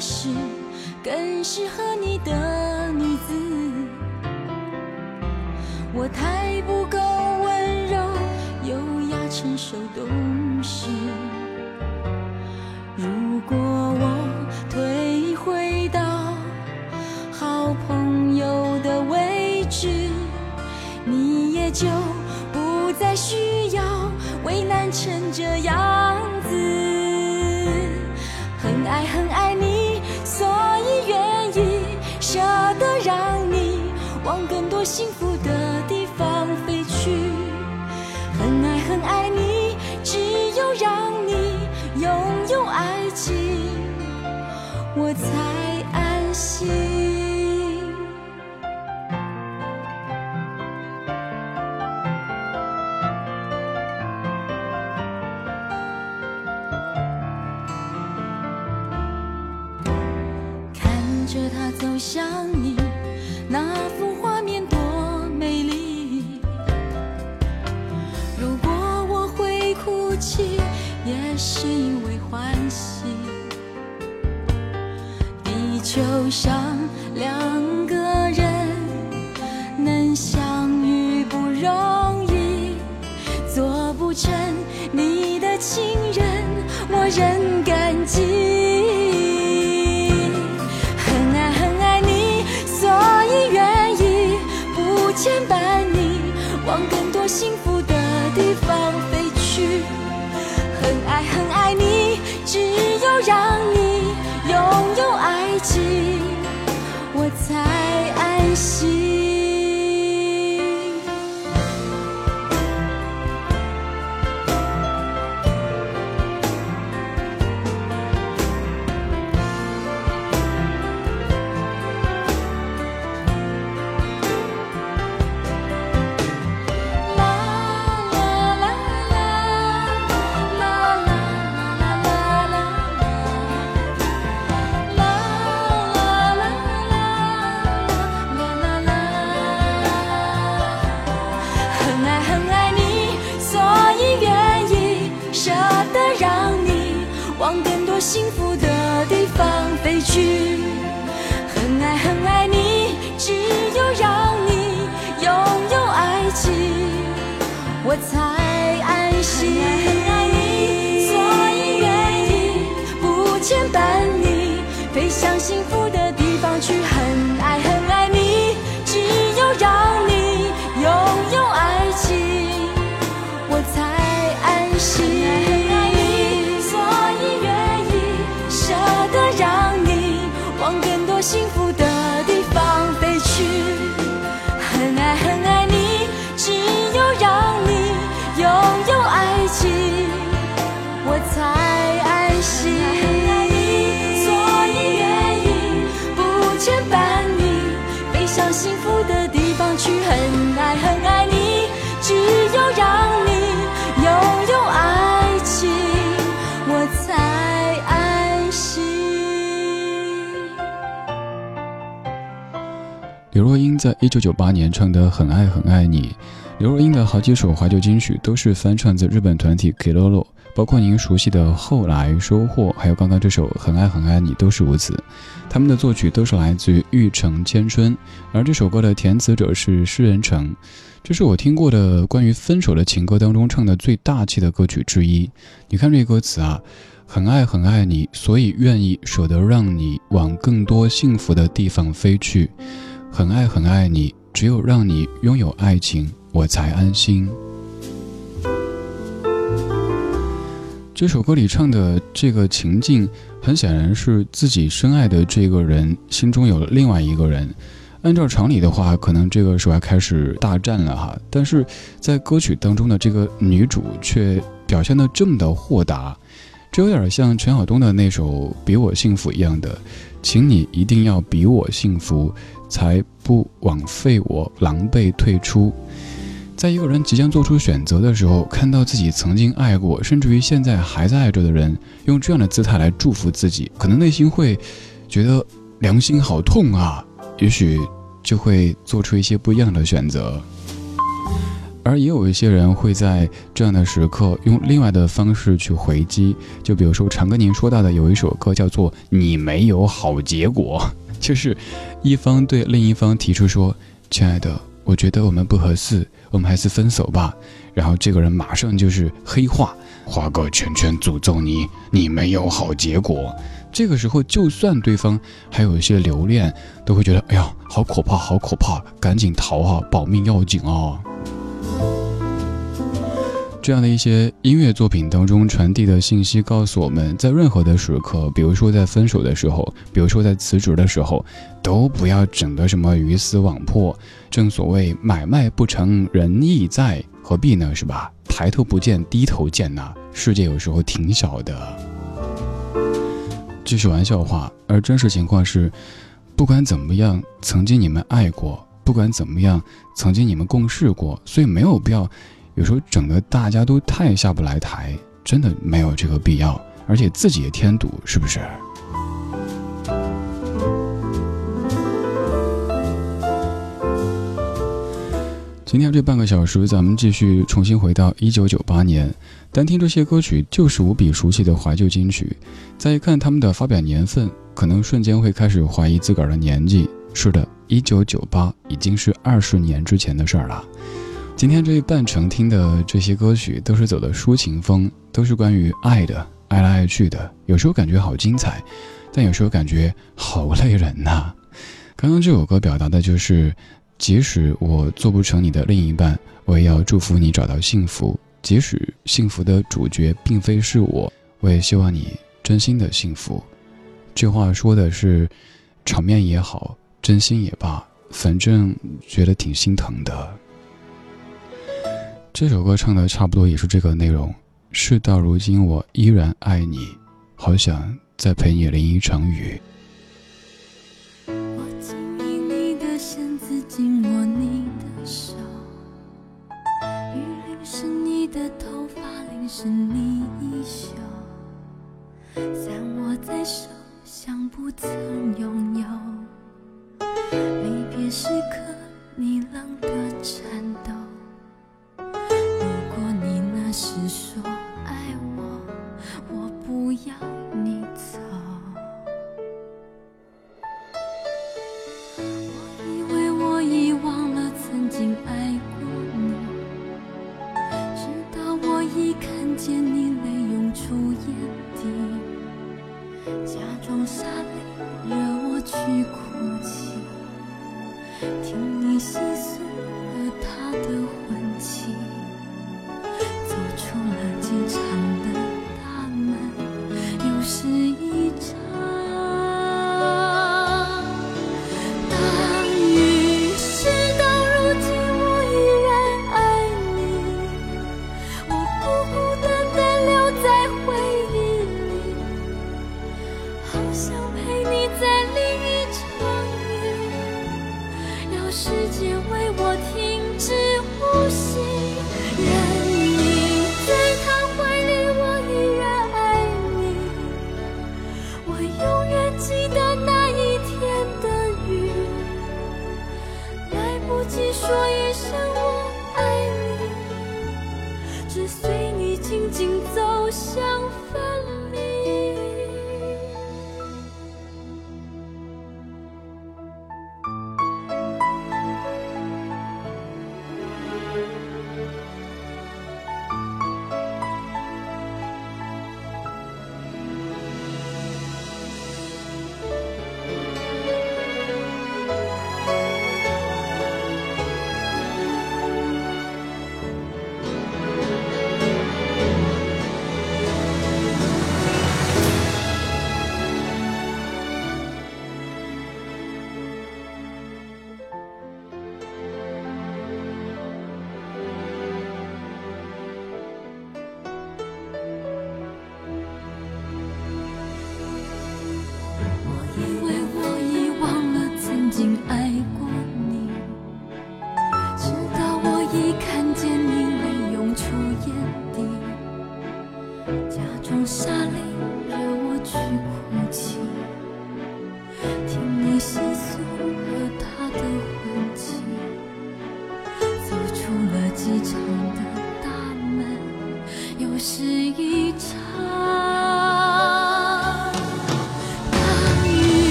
是更适合你的女子。我太不够温柔、优雅、成熟、懂事。如果我退回到好朋友的位置，你也就幸福的地方飞去。很爱很爱你，只有让你拥有爱情，我才安心。看着他走向你，那上两个人能相遇不容易，做不成你的情人，我仍感激。很爱很爱你，所以愿意不牵绊你，往更多幸福去，很爱很爱你，只有让你拥有爱情，我才安心。很爱很爱你，所以愿意不牵绊你，飞向幸福幸福的刘若英在一九九八年唱的《很爱很爱你》，刘若英的好几首怀旧金曲都是翻唱自日本团体 Kilolo，包括您熟悉的《后来》《收获》，还有刚刚这首《很爱很爱你》都是如此。他们的作曲都是来自于玉城千春，而这首歌的填词者是诗人城。这是我听过的关于分手的情歌当中唱的最大气的歌曲之一。你看这歌词啊，很爱很爱你，所以愿意舍得让你往更多幸福的地方飞去。很爱很爱你，只有让你拥有爱情，我才安心。这首歌里唱的这个情境，很显然是自己深爱的这个人心中有了另外一个人。按照常理的话，可能这个时候要开始大战了哈。但是在歌曲当中的这个女主却表现的这么的豁达。这有点像陈晓东的那首《比我幸福》一样的，请你一定要比我幸福，才不枉费我狼狈退出。在一个人即将做出选择的时候，看到自己曾经爱过，甚至于现在还在爱着的人，用这样的姿态来祝福自己，可能内心会觉得良心好痛啊，也许就会做出一些不一样的选择。而也有一些人会在这样的时刻用另外的方式去回击，就比如说常跟您说到的有一首歌叫做《你没有好结果》，就是一方对另一方提出说：“亲爱的。”我觉得我们不合适，我们还是分手吧。然后这个人马上就是黑化，画个圈圈诅咒你，你没有好结果。这个时候，就算对方还有一些留恋，都会觉得哎呀，好可怕，好可怕，赶紧逃啊，保命要紧啊。这样的一些音乐作品当中传递的信息，告诉我们在任何的时刻，比如说在分手的时候，比如说在辞职的时候，都不要整的什么鱼死网破。正所谓买卖不成仁义在，何必呢？是吧？抬头不见低头见呐，世界有时候挺小的。这是玩笑话，而真实情况是，不管怎么样，曾经你们爱过，不管怎么样，曾经你们共事过，所以没有必要。有时候整的大家都太下不来台，真的没有这个必要，而且自己也添堵，是不是？今天这半个小时，咱们继续重新回到一九九八年，单听这些歌曲就是无比熟悉的怀旧金曲，再一看他们的发表年份，可能瞬间会开始怀疑自个儿的年纪。是的，一九九八已经是二十年之前的事儿了。今天这一半程听的这些歌曲都是走的抒情风，都是关于爱的，爱来爱去的。有时候感觉好精彩，但有时候感觉好累人呐。刚刚这首歌表达的就是，即使我做不成你的另一半，我也要祝福你找到幸福。即使幸福的主角并非是我，我也希望你真心的幸福。这话说的是，场面也好，真心也罢，反正觉得挺心疼的。这首歌唱的差不多也是这个内容。事到如今，我依然爱你，好想再陪你淋一场雨。世界为我停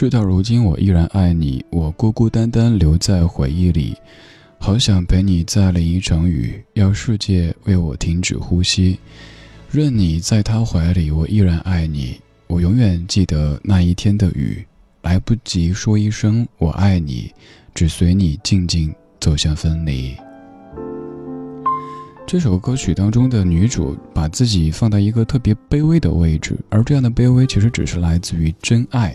事到如今，我依然爱你。我孤孤单单留在回忆里，好想陪你再淋一场雨，要世界为我停止呼吸。任你在他怀里，我依然爱你。我永远记得那一天的雨，来不及说一声我爱你，只随你静静走向分离。这首歌曲当中的女主把自己放在一个特别卑微的位置，而这样的卑微其实只是来自于真爱。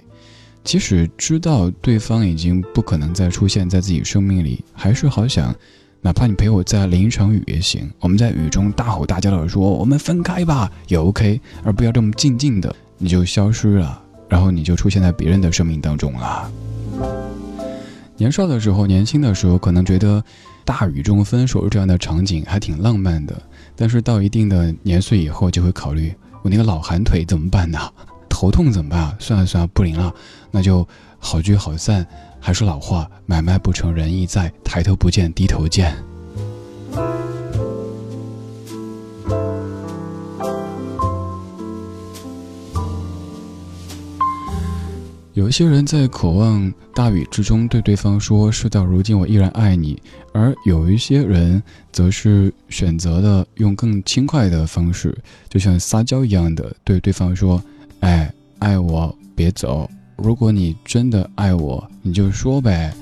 即使知道对方已经不可能再出现在自己生命里，还是好想，哪怕你陪我再淋一场雨也行。我们在雨中大吼大叫的说：“我们分开吧，也 OK。”而不要这么静静的，你就消失了，然后你就出现在别人的生命当中了。年少的时候，年轻的时候，可能觉得大雨中分手这样的场景还挺浪漫的，但是到一定的年岁以后，就会考虑我那个老寒腿怎么办呢？头痛怎么办？算了算了，不灵了，那就好聚好散。还是老话，买卖不成仁义在，抬头不见低头见。有一些人在渴望大雨之中对对方说“事到如今，我依然爱你”，而有一些人则是选择了用更轻快的方式，就像撒娇一样的对对方说。哎，爱我别走。如果你真的爱我，你就说呗。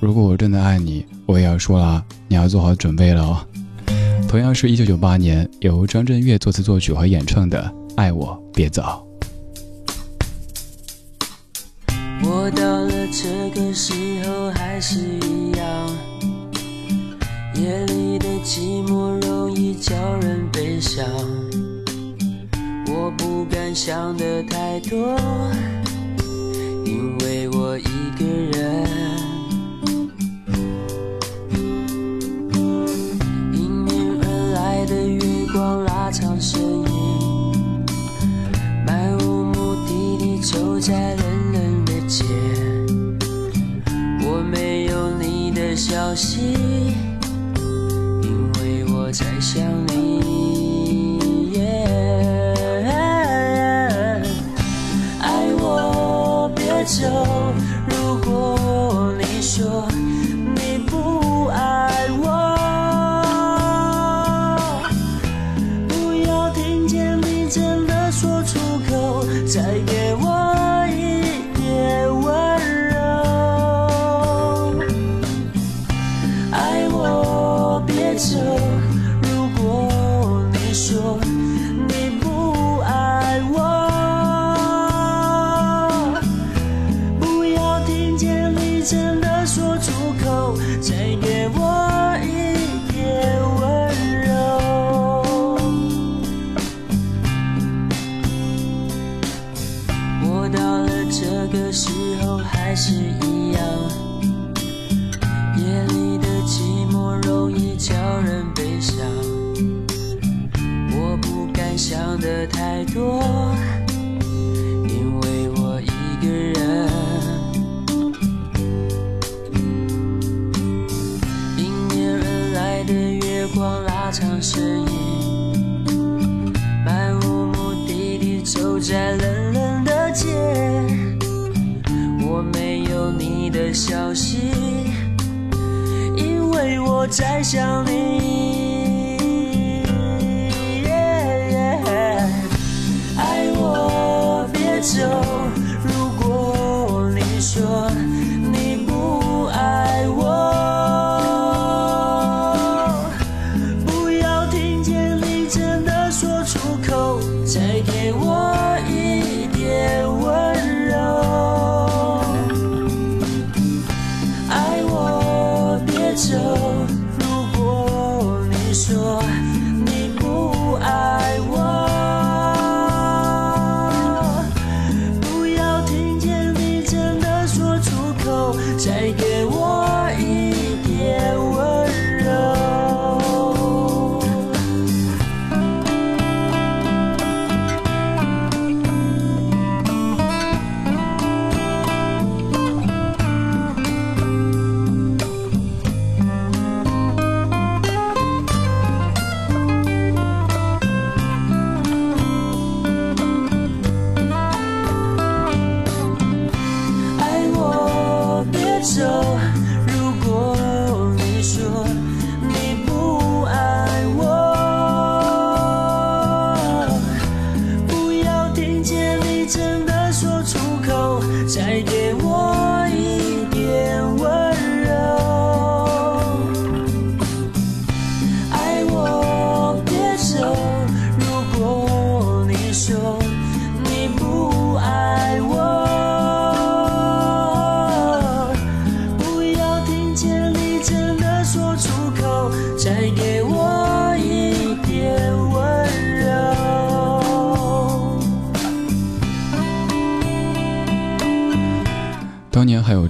如果我真的爱你，我也要说了，你要做好准备了哦。同样是一九九八年，由张震岳作词作曲和演唱的《爱我别走》。我到了这个时候还是一样，夜里的寂寞容易叫人悲伤。我不敢想的太多，因为我一个人。迎面而来的月光拉长身影，漫无目的地走在冷冷的街。我没有你的消息，因为我在想你个时候还是一样夜里的寂寞容易叫人悲伤我不敢想的太多因为我一个人。迎面而来的月光拉长身影消息，因为我在想你。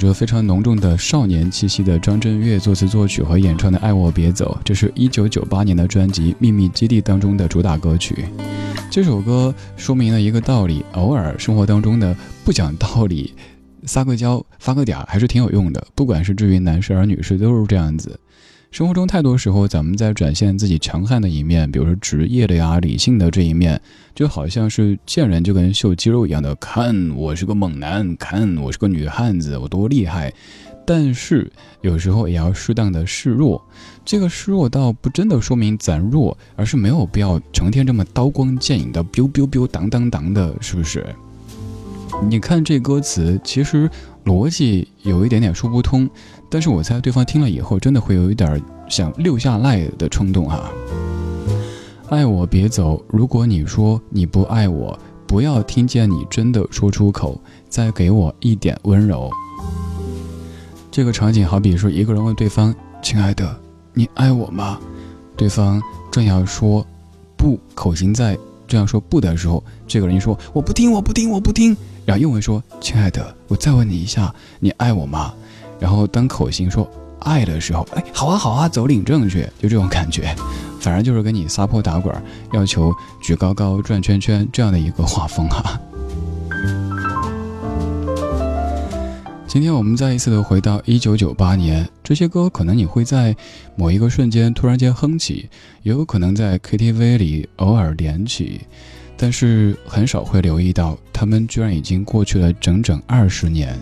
着非常浓重的少年气息的张震岳作词作曲和演唱的《爱我别走》，这是一九九八年的专辑《秘密基地》当中的主打歌曲。这首歌说明了一个道理：偶尔生活当中的不讲道理，撒个娇、发个嗲还是挺有用的。不管是至于男士而女士，都是这样子。生活中太多时候，咱们在展现自己强悍的一面，比如说职业的呀、理性的这一面，就好像是见人就跟秀肌肉一样的，看我是个猛男，看我是个女汉子，我多厉害。但是有时候也要适当的示弱，这个示弱倒不真的说明咱弱，而是没有必要成天这么刀光剑影的 biu biu biu 当当当的，是不是？你看这歌词，其实 逻辑有一点点说不通，但是我猜对方听了以后，真的会有一点想溜下来的冲动哈、爱我别走，如果你说你不爱我，不要听见你真的说出口，再给我一点温柔。这个场景好比是一个人问对方：“亲爱的，你爱我吗？”对方正要说“不”，口型在这样说“不”的时候，这个人说：“我不听，我不听，我不听。”然后又会说：“亲爱的，我再问你一下，你爱我吗？”然后当口型说“爱”的时候，哎，好啊，好啊，走领证去，就这种感觉，反而就是跟你撒泼打滚，要求举高高、转圈圈这样的一个画风啊。今天我们再一次的回到一九九八年，这些歌可能你会在某一个瞬间突然间哼起，也有可能在 KTV 里偶尔连起，但是很少会留意到，他们居然已经过去了整整二十年。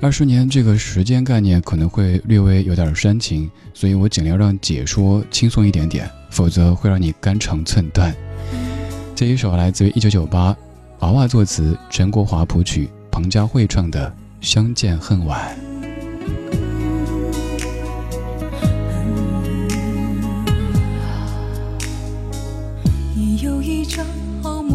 二十年这个时间概念可能会略微有点煽情，所以我尽量让解说轻松一点点，否则会让你肝肠寸断。这一首来自于一九九八，娃娃作词，陈国华谱曲，彭佳慧唱的。相见恨晚。你有一张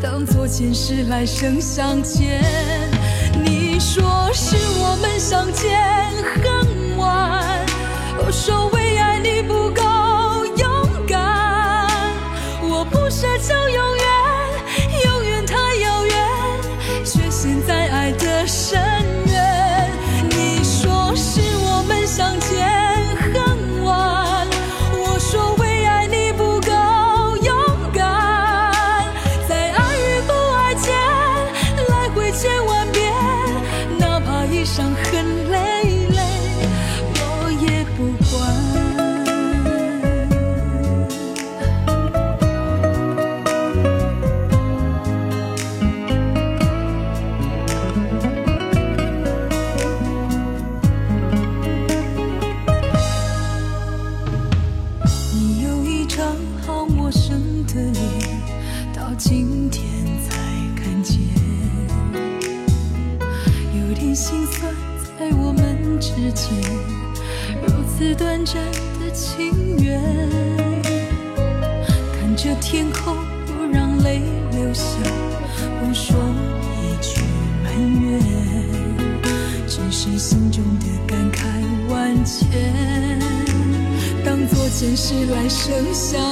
当作前世来生相欠你说是我们相见恨剩下。